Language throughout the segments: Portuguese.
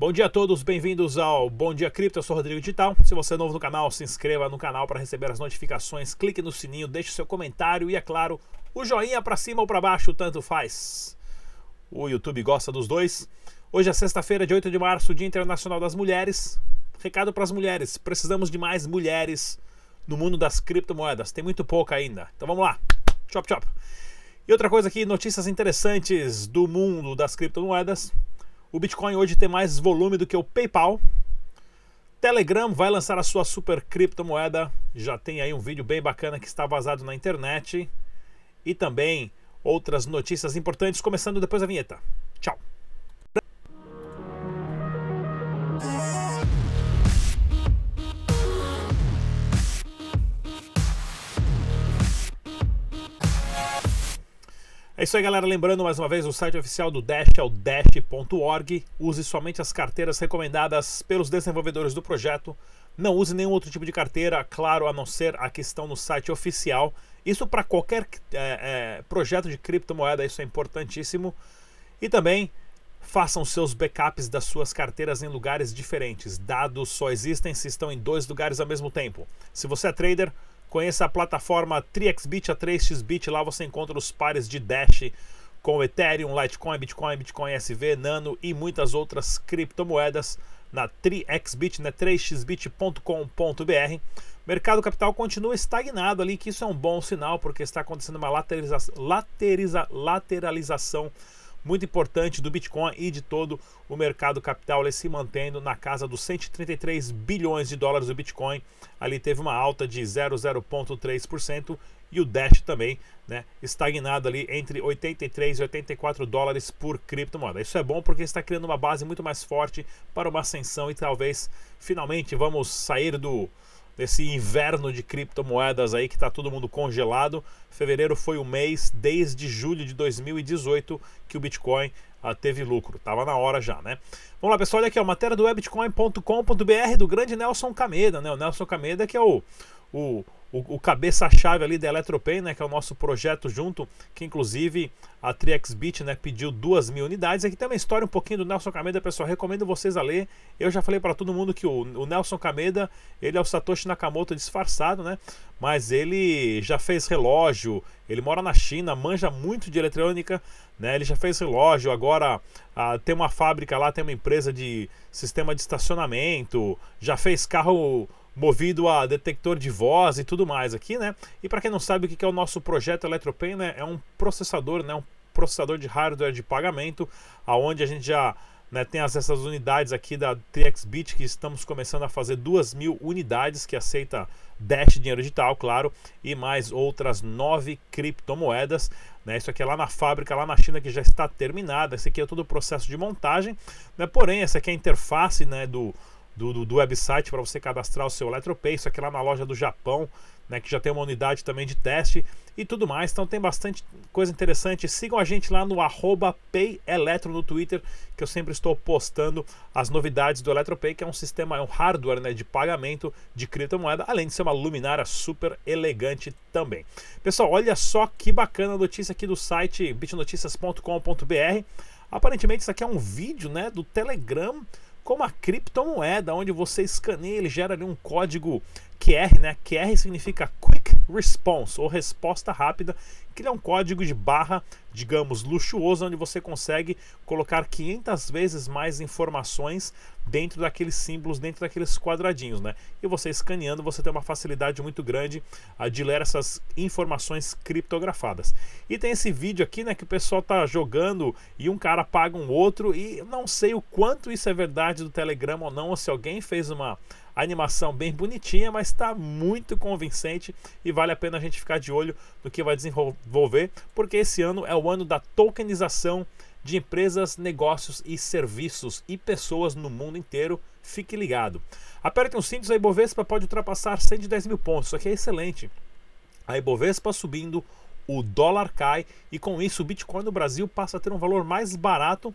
Bom dia a todos, bem-vindos ao Bom Dia Cripto, eu sou Rodrigo Digital. Se você é novo no canal, se inscreva no canal para receber as notificações, clique no sininho, deixe seu comentário e, é claro, o joinha para cima ou para baixo, tanto faz. O YouTube gosta dos dois. Hoje é sexta-feira, dia 8 de março, Dia Internacional das Mulheres. Recado para as mulheres: precisamos de mais mulheres no mundo das criptomoedas. Tem muito pouca ainda. Então vamos lá. Chop, chop. E outra coisa aqui, notícias interessantes do mundo das criptomoedas. O Bitcoin hoje tem mais volume do que o PayPal. Telegram vai lançar a sua super criptomoeda. Já tem aí um vídeo bem bacana que está vazado na internet. E também outras notícias importantes, começando depois da vinheta. Tchau! É isso aí, galera. Lembrando mais uma vez, o site oficial do Dash é o dash.org. Use somente as carteiras recomendadas pelos desenvolvedores do projeto. Não use nenhum outro tipo de carteira, claro, a não ser a que estão no site oficial. Isso para qualquer é, é, projeto de criptomoeda, isso é importantíssimo. E também façam seus backups das suas carteiras em lugares diferentes. Dados só existem se estão em dois lugares ao mesmo tempo. Se você é trader, Conheça a plataforma 3xBit, a 3xBit, lá você encontra os pares de Dash com Ethereum, Litecoin, Bitcoin, Bitcoin SV, Nano e muitas outras criptomoedas na 3xBit, né, 3xbit.com.br. Mercado capital continua estagnado ali, que isso é um bom sinal, porque está acontecendo uma lateraliza lateriza lateralização muito importante do Bitcoin e de todo o mercado capital ele se mantendo na casa dos 133 bilhões de dólares do Bitcoin. Ali teve uma alta de 0,0.3% e o Dash também, né, estagnado ali entre 83 e 84 dólares por criptomoeda. Isso é bom porque está criando uma base muito mais forte para uma ascensão e talvez finalmente vamos sair do desse inverno de criptomoedas aí que está todo mundo congelado. Fevereiro foi o mês desde julho de 2018 que o Bitcoin ah, teve lucro. Tava na hora já, né? Vamos lá, pessoal, olha aqui, a matéria do webitcoin.com.br do grande Nelson Cameda, né? O Nelson Cameda que é o, o o, o cabeça-chave ali da Eletropay, né, que é o nosso projeto junto, que inclusive a TriXBit né, pediu duas mil unidades. Aqui tem uma história um pouquinho do Nelson Cameda, pessoal, recomendo vocês a ler. Eu já falei para todo mundo que o, o, Nelson Cameda, ele é o Satoshi Nakamoto disfarçado, né, mas ele já fez relógio, ele mora na China, manja muito de eletrônica, né, ele já fez relógio, agora ah, tem uma fábrica lá, tem uma empresa de sistema de estacionamento, já fez carro movido a detector de voz e tudo mais aqui, né? E para quem não sabe o que é o nosso projeto EletroPay, né? É um processador, né? Um processador de hardware de pagamento, aonde a gente já né, tem essas unidades aqui da TXBit que estamos começando a fazer duas mil unidades que aceita Dash dinheiro digital, claro, e mais outras nove criptomoedas. Né, isso aqui é lá na fábrica, lá na China, que já está terminada. Esse aqui é todo o processo de montagem. Né, porém, essa aqui é a interface né, do, do, do, do website para você cadastrar o seu Eletropay. Isso aqui lá na loja do Japão, né, que já tem uma unidade também de teste e tudo mais. Então tem bastante coisa interessante. Sigam a gente lá no arroba PayEletro no Twitter, que eu sempre estou postando as novidades do Eletropay, que é um sistema, é um hardware né, de pagamento de criptomoeda, além de ser uma luminária super elegante também. Pessoal, olha só que bacana a notícia aqui do site bitnoticias.com.br. Aparentemente isso aqui é um vídeo né, do Telegram como a criptomoeda, onde você escaneia, ele gera ali um código QR, né? QR significa Quick Response, ou resposta rápida, que é um código de barra, digamos, luxuoso, onde você consegue colocar 500 vezes mais informações dentro daqueles símbolos, dentro daqueles quadradinhos, né? E você escaneando, você tem uma facilidade muito grande de ler essas informações criptografadas. E tem esse vídeo aqui, né, que o pessoal tá jogando e um cara paga um outro e não sei o quanto isso é verdade do Telegram ou não, ou se alguém fez uma animação bem bonitinha, mas está muito convincente e vale a pena a gente ficar de olho no que vai desenvolver, porque esse ano é o ano da tokenização de empresas, negócios e serviços e pessoas no mundo inteiro. Fique ligado. Apertem os cintos, a Ibovespa pode ultrapassar 110 mil pontos, isso aqui é excelente. A Ibovespa subindo, o dólar cai e com isso o Bitcoin no Brasil passa a ter um valor mais barato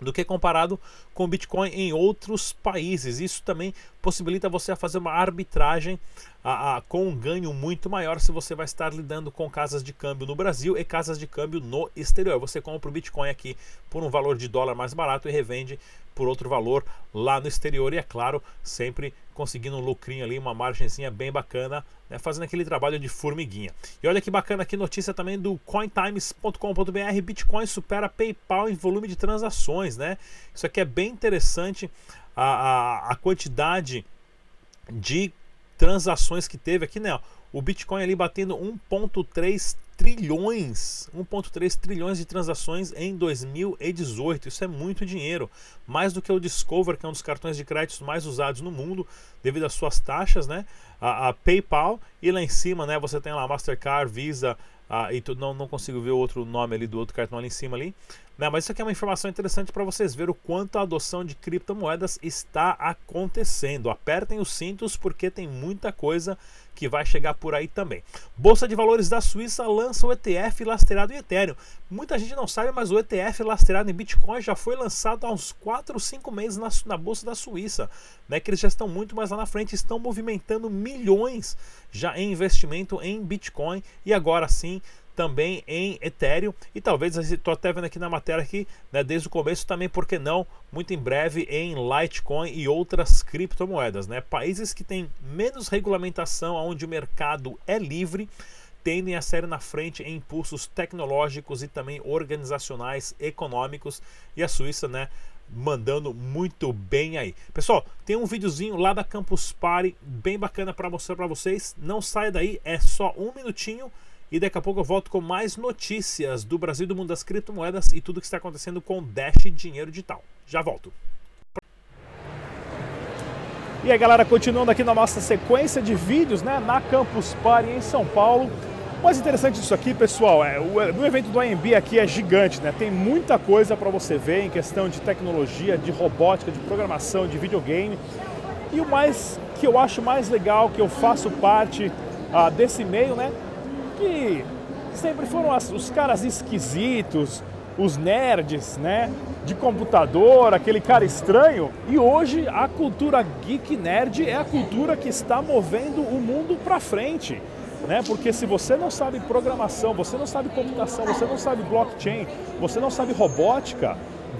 do que comparado com o Bitcoin em outros países. Isso também possibilita você a fazer uma arbitragem a, a, com um ganho muito maior se você vai estar lidando com casas de câmbio no Brasil e casas de câmbio no exterior. Você compra o Bitcoin aqui por um valor de dólar mais barato e revende por outro valor lá no exterior e é claro, sempre conseguindo um lucrinho ali, uma margenzinha bem bacana, né, fazendo aquele trabalho de formiguinha. E olha que bacana aqui notícia também do cointimes.com.br, Bitcoin supera PayPal em volume de transações, né? Isso aqui é bem interessante a, a, a quantidade de transações que teve aqui, né? O Bitcoin ali batendo 1.3 trilhões, 1.3 trilhões de transações em 2018. Isso é muito dinheiro, mais do que o Discover, que é um dos cartões de crédito mais usados no mundo, devido às suas taxas, né? A, a PayPal e lá em cima, né? Você tem lá Mastercard, Visa, ah, e tu, não, não consigo ver o outro nome ali do outro cartão ali em cima ali. Né? Mas isso aqui é uma informação interessante para vocês ver o quanto a adoção de criptomoedas está acontecendo. Apertem os cintos porque tem muita coisa que vai chegar por aí também. Bolsa de Valores da Suíça lança o ETF lastreado em Ethereum. Muita gente não sabe, mas o ETF lastreado em Bitcoin já foi lançado há uns 4 ou 5 meses na, na Bolsa da Suíça. Né, que eles já estão muito mais lá na frente, estão movimentando milhões já em investimento em Bitcoin e agora sim também em Ethereum e talvez estou até vendo aqui na matéria aqui, né, desde o começo também, por que não, muito em breve em Litecoin e outras criptomoedas, né? Países que têm menos regulamentação, onde o mercado é livre, tendem a sair na frente em impulsos tecnológicos e também organizacionais, econômicos e a Suíça, né, mandando muito bem aí. Pessoal, tem um videozinho lá da Campus Party bem bacana para mostrar para vocês. Não saia daí, é só um minutinho e daqui a pouco eu volto com mais notícias do Brasil do mundo das criptomoedas e tudo que está acontecendo com Dash Dinheiro Digital. Já volto. E aí galera, continuando aqui na nossa sequência de vídeos né, na Campus Party em São Paulo. O mais interessante disso aqui, pessoal, é o, o evento do AMB aqui é gigante, né? Tem muita coisa para você ver em questão de tecnologia, de robótica, de programação, de videogame. E o mais que eu acho mais legal, que eu faço parte ah, desse meio, né? Que sempre foram as, os caras esquisitos, os nerds, né? De computador, aquele cara estranho. E hoje a cultura geek nerd é a cultura que está movendo o mundo para frente. Né? Porque se você não sabe programação, você não sabe computação, você não sabe blockchain, você não sabe robótica,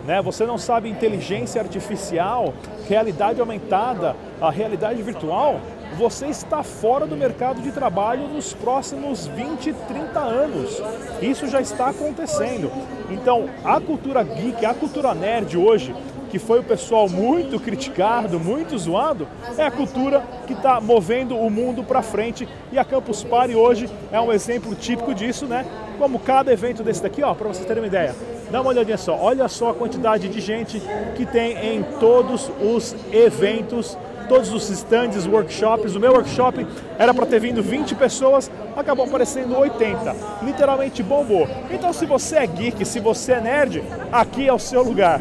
né? Você não sabe inteligência artificial, realidade aumentada, a realidade virtual, você está fora do mercado de trabalho nos próximos 20, 30 anos. Isso já está acontecendo. Então, a cultura geek, a cultura nerd hoje, que foi o pessoal muito criticado, muito zoado, é a cultura que está movendo o mundo para frente. E a Campus Party hoje é um exemplo típico disso, né? Como cada evento desse daqui, ó, para vocês terem uma ideia. Dá uma olhadinha só, olha só a quantidade de gente que tem em todos os eventos todos os stands, workshops. O meu workshop era para ter vindo 20 pessoas, acabou aparecendo 80. Literalmente bombou. Então, se você é geek, se você é nerd, aqui é o seu lugar.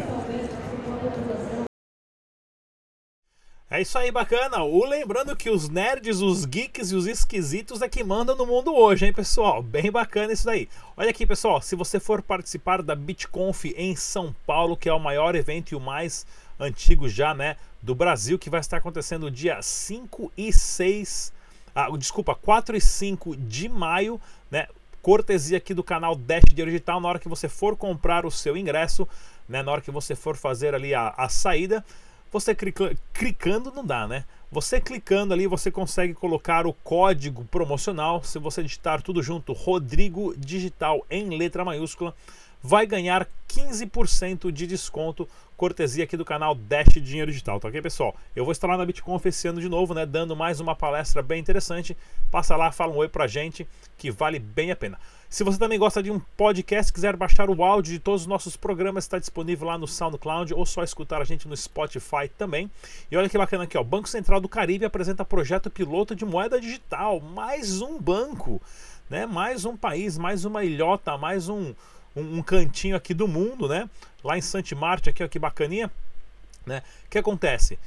É isso aí, bacana. O lembrando que os nerds, os geeks e os esquisitos é que mandam no mundo hoje, hein, pessoal? Bem bacana isso daí. Olha aqui, pessoal, se você for participar da BitConf em São Paulo, que é o maior evento e o mais antigo já, né, do Brasil, que vai estar acontecendo dia 5 e 6, ah, desculpa, 4 e 5 de maio, né, cortesia aqui do canal Dash Dinheiro Digital, na hora que você for comprar o seu ingresso, né, na hora que você for fazer ali a, a saída, você clica, clicando não dá, né? Você clicando ali, você consegue colocar o código promocional. Se você digitar tudo junto, Rodrigo Digital em letra maiúscula, vai ganhar 15% de desconto, cortesia aqui do canal Dash Dinheiro Digital, tá ok, pessoal? Eu vou estar lá na BitConf esse ano de novo, né, dando mais uma palestra bem interessante. Passa lá, fala um oi pra gente, que vale bem a pena. Se você também gosta de um podcast, quiser baixar o áudio de todos os nossos programas, está disponível lá no SoundCloud ou só escutar a gente no Spotify também. E olha que bacana aqui, ó, Banco Central do Caribe apresenta projeto piloto de moeda digital. Mais um banco, né? Mais um país, mais uma ilhota, mais um um, um cantinho aqui do mundo, né? Lá em Sante Marte, aqui, ó, que bacaninha. Né? O que acontece?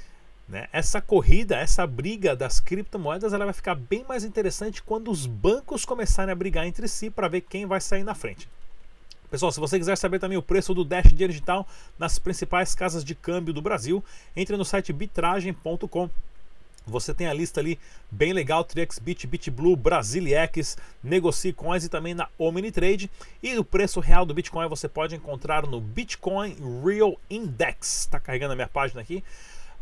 Né? Essa corrida, essa briga das criptomoedas, ela vai ficar bem mais interessante quando os bancos começarem a brigar entre si para ver quem vai sair na frente. Pessoal, se você quiser saber também o preço do Dash Digital nas principais casas de câmbio do Brasil, entre no site bitragem.com Você tem a lista ali bem legal, TriXBit, BitBlue, Brasiliex, Negocie Coins e também na Omnitrade. E o preço real do Bitcoin você pode encontrar no Bitcoin Real Index. Está carregando a minha página aqui.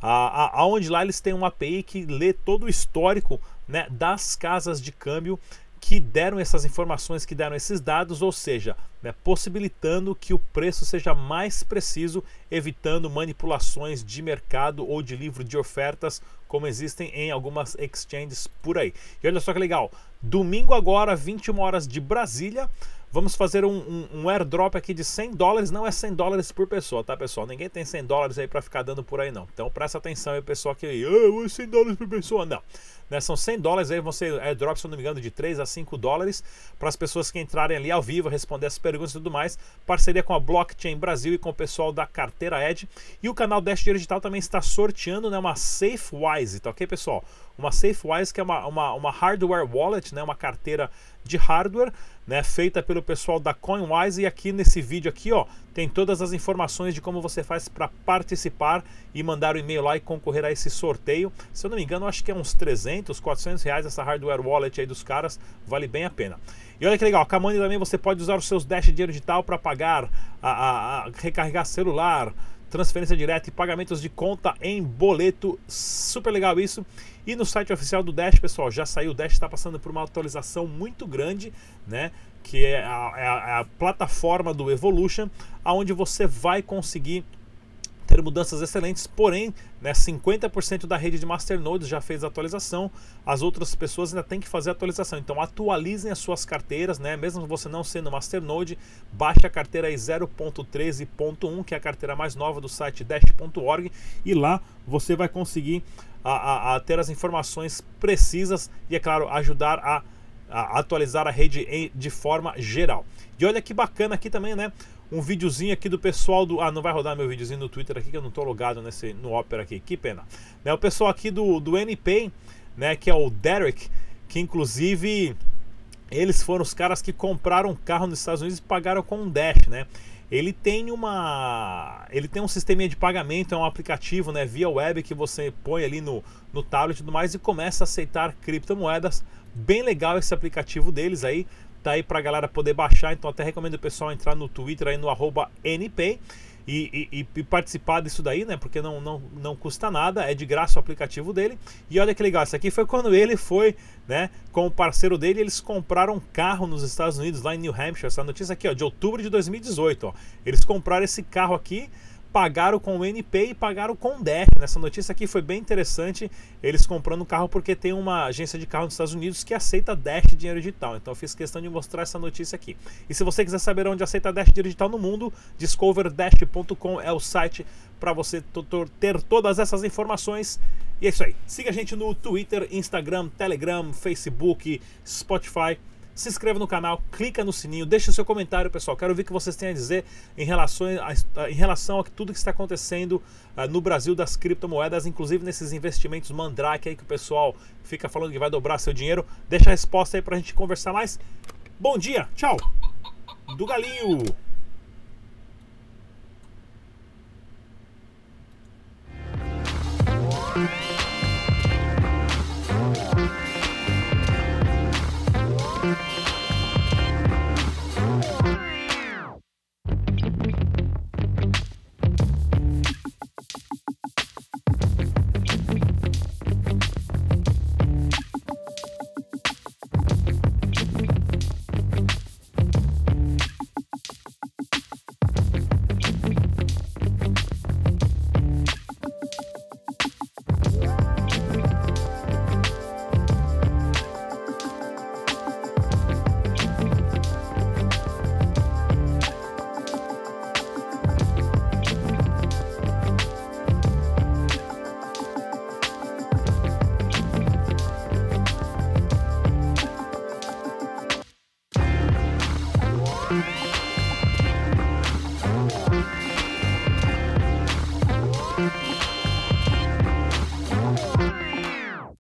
Aonde lá eles têm uma API que lê todo o histórico né, das casas de câmbio que deram essas informações, que deram esses dados, ou seja, né, possibilitando que o preço seja mais preciso, evitando manipulações de mercado ou de livro de ofertas, como existem em algumas exchanges por aí. E olha só que legal, domingo agora, 21 horas de Brasília, Vamos fazer um, um, um, airdrop aqui de 100 dólares, não é 100 dólares por pessoa, tá pessoal? Ninguém tem 100 dólares aí para ficar dando por aí não. Então presta atenção aí pessoal que, ah, 100 dólares por pessoa, não. Né, são 100 dólares aí, vão ser airdrop, se eu não me engano, de 3 a 5 dólares para as pessoas que entrarem ali ao vivo, responder as perguntas e tudo mais. Parceria com a Blockchain Brasil e com o pessoal da carteira Ed. E o canal Dash Digital também está sorteando né, uma SafeWise, tá ok pessoal? Uma SafeWise que é uma, uma, uma hardware wallet, né, uma carteira de hardware, né, feita pelo pessoal da CoinWise e aqui nesse vídeo aqui, ó, tem todas as informações de como você faz para participar e mandar o um e-mail lá e concorrer a esse sorteio. Se eu não me engano, acho que é uns 300, 400 reais essa hardware wallet aí dos caras, vale bem a pena. E olha que legal, com a Money também você pode usar os seus Dash dinheiro digital para pagar, a, a, a, recarregar celular, transferência direta e pagamentos de conta em boleto. Super legal isso. E no site oficial do Dash, pessoal, já saiu. O Dash está passando por uma atualização muito grande, né? Que é a, é a, é plataforma do Evolution, aonde você vai conseguir ter mudanças excelentes, porém, né, 50% da rede de masternodes já fez a atualização, as outras pessoas ainda têm que fazer a atualização. Então atualizem as suas carteiras, né, mesmo você não sendo masternode, baixe a carteira aí 0.13.1, que é a carteira mais nova do site dash.org, e lá você vai conseguir a, a, a ter as informações precisas e, é claro, ajudar a, a atualizar a rede de forma geral. E olha que bacana aqui também, né? Um videozinho aqui do pessoal do. Ah, não vai rodar meu videozinho no Twitter aqui, que eu não tô logado nesse, no Opera aqui. Que pena. Né, o pessoal aqui do, do NPay, né, que é o Derek, que inclusive eles foram os caras que compraram um carro nos Estados Unidos e pagaram com um Dash, né? Ele tem uma. Ele tem um sistema de pagamento, é um aplicativo né, via web que você põe ali no, no tablet e tudo mais e começa a aceitar criptomoedas. Bem legal esse aplicativo deles aí tá aí pra galera poder baixar. Então até recomendo o pessoal entrar no Twitter aí no NPay. E, e, e, participar disso daí, né? Porque não, não, não custa nada, é de graça o aplicativo dele. E olha que legal, isso aqui foi quando ele foi, né? Com o parceiro dele, eles compraram um carro nos Estados Unidos, lá em New Hampshire. Essa notícia aqui, ó, de outubro de 2018, ó. Eles compraram esse carro aqui pagaram com o NP e pagaram com o Dash. Nessa notícia aqui foi bem interessante eles comprando o carro porque tem uma agência de carro nos Estados Unidos que aceita Dash dinheiro digital. Então eu fiz questão de mostrar essa notícia aqui. E se você quiser saber onde aceita Dash dinheiro digital no mundo, discoverdash.com é o site para você ter todas essas informações. E é isso aí. Siga a gente no Twitter, Instagram, Telegram, Facebook, Spotify se inscreva no canal, clica no sininho, deixe o seu comentário, pessoal. Quero ver o que vocês têm a dizer em relação a, em relação a tudo que está acontecendo uh, no Brasil das criptomoedas, inclusive nesses investimentos Mandrake aí que o pessoal fica falando que vai dobrar seu dinheiro. Deixa a resposta aí para a gente conversar mais. Bom dia, tchau. Do Galinho.